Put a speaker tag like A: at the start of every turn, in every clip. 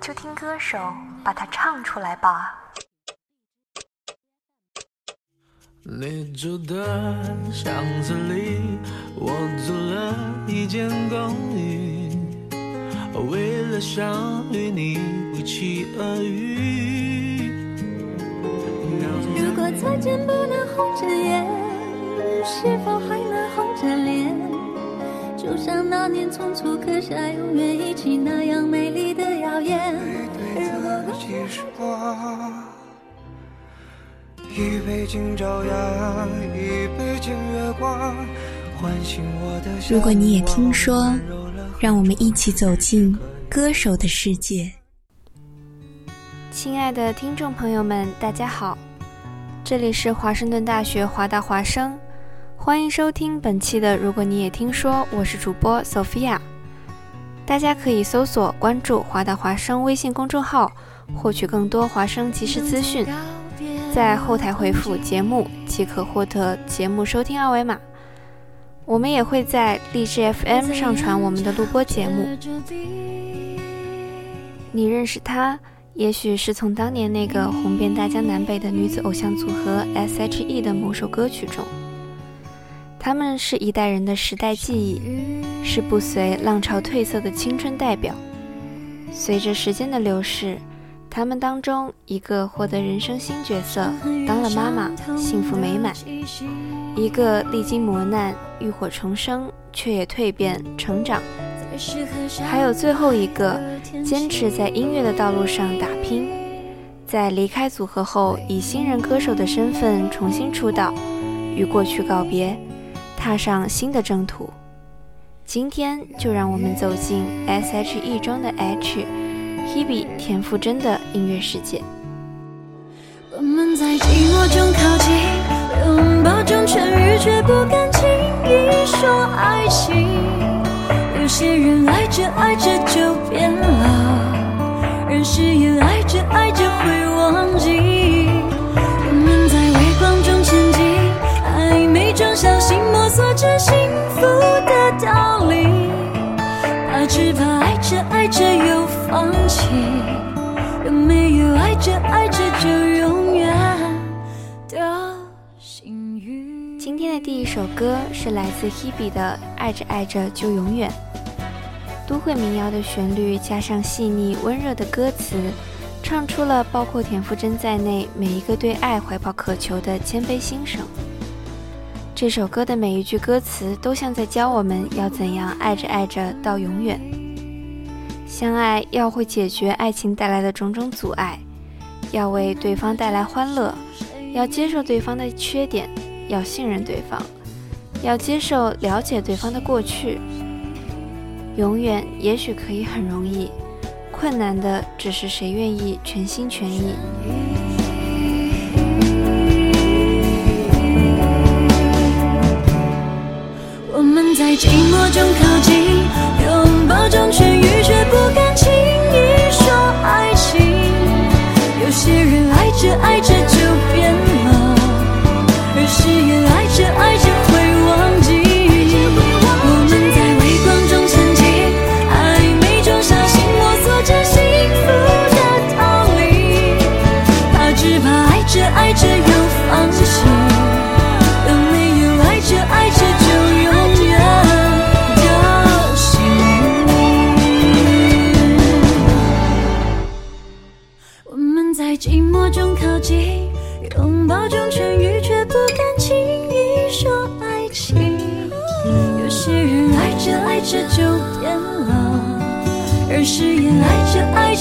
A: 就听歌手把它唱出来吧。
B: 你住的巷子里，我租了一间公寓，为了想与你不期而遇。
C: 如果再见不能红着眼，是否还能红着脸？就像那年匆促刻下永远一起那样美丽的谣言。
B: 一杯敬朝阳，一杯敬月光，唤醒我的。
D: 如果你也听说，让我们一起走进歌手的世界。
E: 亲爱的听众朋友们，大家好，这里是华盛顿大学华大华声。欢迎收听本期的《如果你也听说》，我是主播 Sophia。大家可以搜索关注华大华声微信公众号，获取更多华声即时资讯。在后台回复“节目”即可获得节目收听二维码。我们也会在荔枝 FM 上传我们的录播节目。你认识她，也许是从当年那个红遍大江南北的女子偶像组合 S.H.E 的某首歌曲中。他们是一代人的时代记忆，是不随浪潮褪色的青春代表。随着时间的流逝，他们当中一个获得人生新角色，当了妈妈，幸福美满；一个历经磨难，浴火重生，却也蜕变成长；还有最后一个，坚持在音乐的道路上打拼，在离开组合后，以新人歌手的身份重新出道，与过去告别。踏上新的征途，今天就让我们走进 S.H.E 中的 H，Hebe 田馥甄的音乐世界。
C: 我们在寂寞中靠近，拥抱中痊愈，却不敢轻易说爱情。有些人爱着爱着就变了，人誓言爱着爱着会忘记。着幸福的道理，怕只怕爱着爱着又放弃，有没有爱着爱着就永远的幸运？
E: 今天的第一首歌是来自 Hebe 的《爱着爱着就永远》，都会民谣的旋律加上细腻温热的歌词，唱出了包括田馥甄在内每一个对爱怀抱渴求的谦卑心声。这首歌的每一句歌词都像在教我们要怎样爱着爱着到永远。相爱要会解决爱情带来的种种阻碍，要为对方带来欢乐，要接受对方的缺点，要信任对方，要接受了解对方的过去。永远也许可以很容易，困难的只是谁愿意全心全意。
C: 寂寞中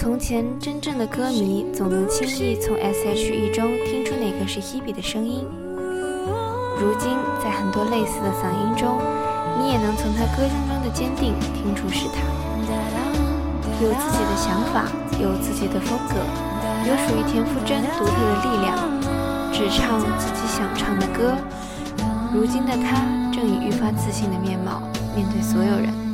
E: 从前，真正的歌迷总能轻易从 S.H.E 中听出哪个是 Hebe 的声音。如今，在很多类似的嗓音中，你也能从她歌声中的坚定听出是她。有自己的想法，有自己的风格，有属于田馥甄独特的力量，只唱自己想唱的歌。如今的她正以愈发自信的面貌面对所有人。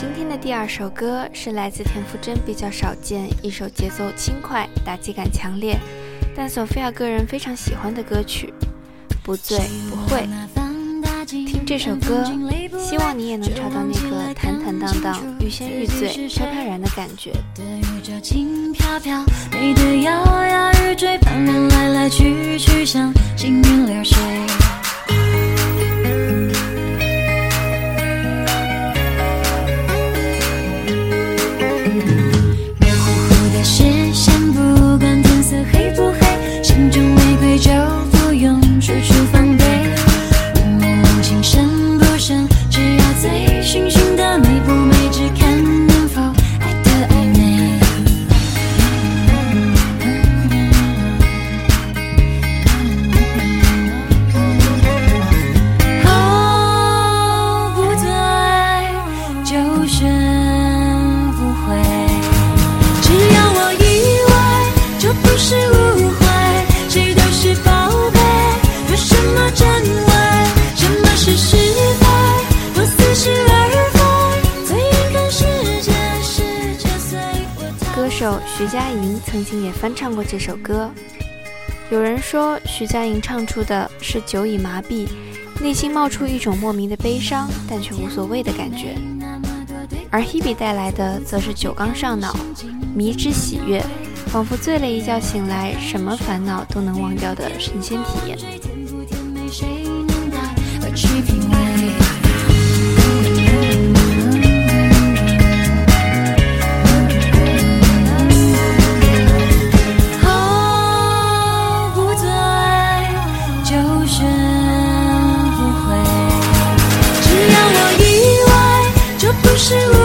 E: 今天的第二首歌是来自田馥甄比较少见一首节奏轻快、打击感强烈，但索菲亚个人非常喜欢的歌曲《不醉不会》。听这首歌，希望你也能找到那个坦坦荡荡、欲仙欲醉、飘飘然的感觉。
C: 的，来来去去像流水。
E: 徐佳莹曾经也翻唱过这首歌。有人说，徐佳莹唱出的是酒已麻痹，内心冒出一种莫名的悲伤，但却无所谓的感觉；而 Hebe 带来的则是酒刚上脑，迷之喜悦，仿佛醉了一觉醒来，什么烦恼都能忘掉的神仙体验。
C: 外，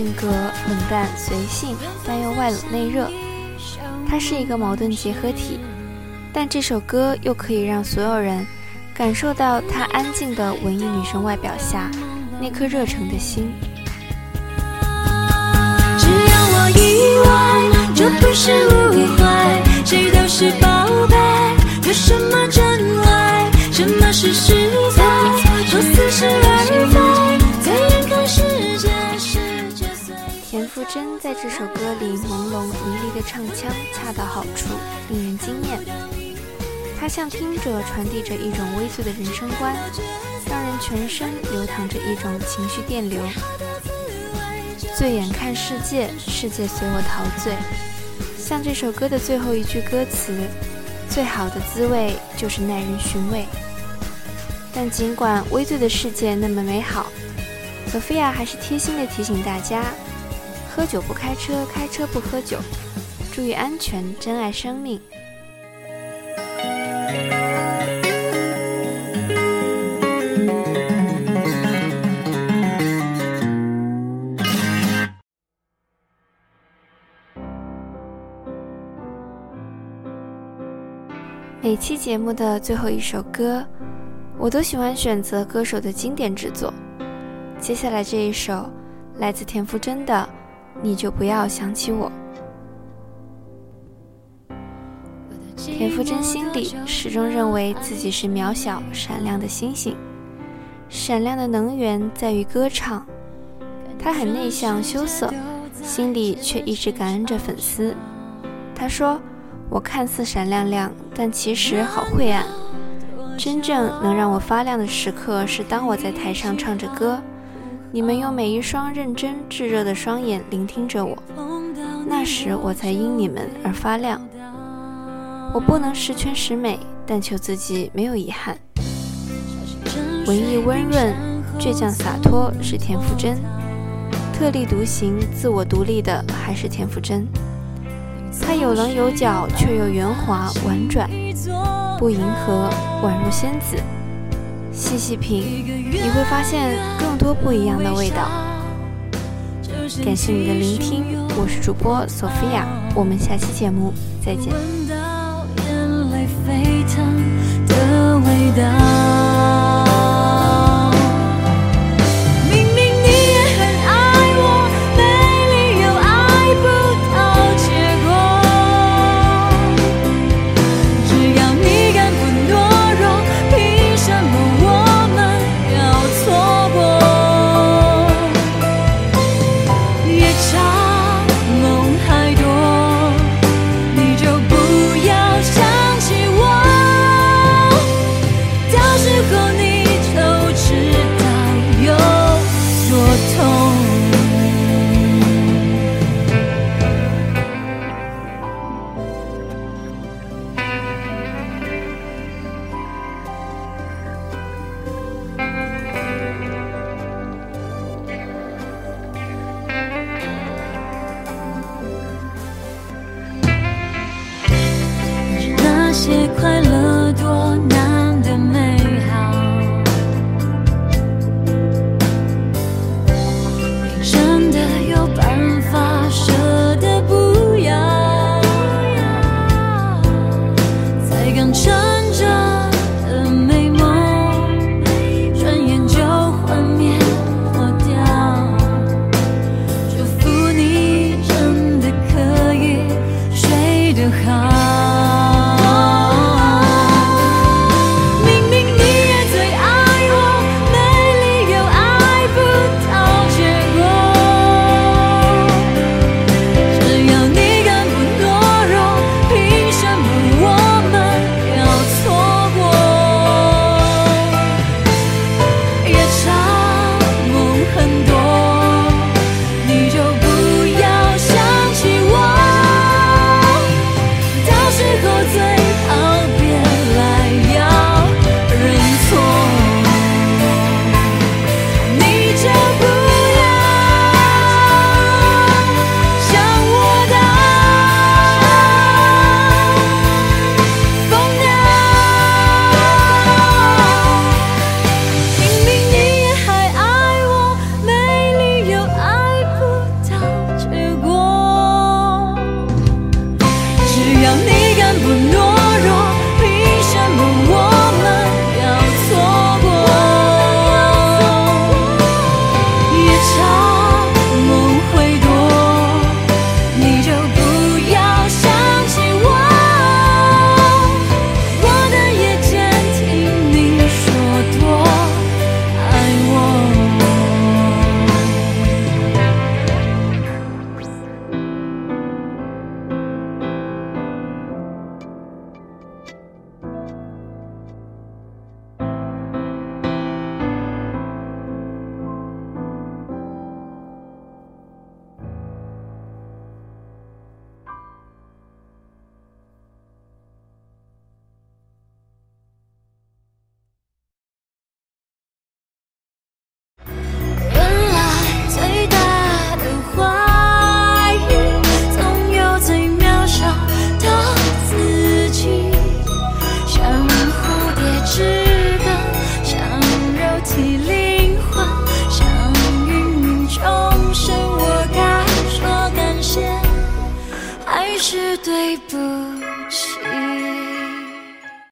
E: 性格冷淡随性，但又外冷内热。她是一个矛盾结合体，但这首歌又可以让所有人感受到她安静的文艺女生外表下那颗热诚的心。
C: 只要我意外，就不是误会，谁都是宝贝。有什么真伪，什么是是非，都似是而非。
E: 馥甄在这首歌里朦胧迷离的唱腔恰到好处，令人惊艳。
C: 它向听者传递着一种微醉的人生观，让人全身流淌着一种情绪电流。醉眼看世界，世界随我陶醉。像这首歌的最后一句歌词：“最好的滋味就是耐人寻味。”但尽管微醉的世界那么美好，索菲亚还是贴心地提醒大家：喝酒不开车，开车不喝酒，注意安全，珍爱生命。每期节目的最后一首歌，我都喜欢选择歌手的经典之作。接下来这一首来自田馥甄的《你就不要想起我》。田馥甄心里始终认为自己是渺小闪亮的星星，闪亮的能源在于歌唱。他很内向羞涩，心里却一直感恩着粉丝。他说。我看似闪亮亮，但其实好晦暗。真正能让我发亮的时刻，是当我在台上唱着歌，你们用每一双认真炙热的双眼聆听着我，那时我才因你们而发亮。我不能十全十美，但求自己没有遗憾。文艺温润、倔强洒脱是田馥甄，特立独行、自我独立的还是田馥甄。她有棱有角，却又圆滑婉转，不迎合，宛如仙子。细细品，你会发现更多不一样的味道。感谢你的聆听，我是主播索菲亚，我们下期节目再见。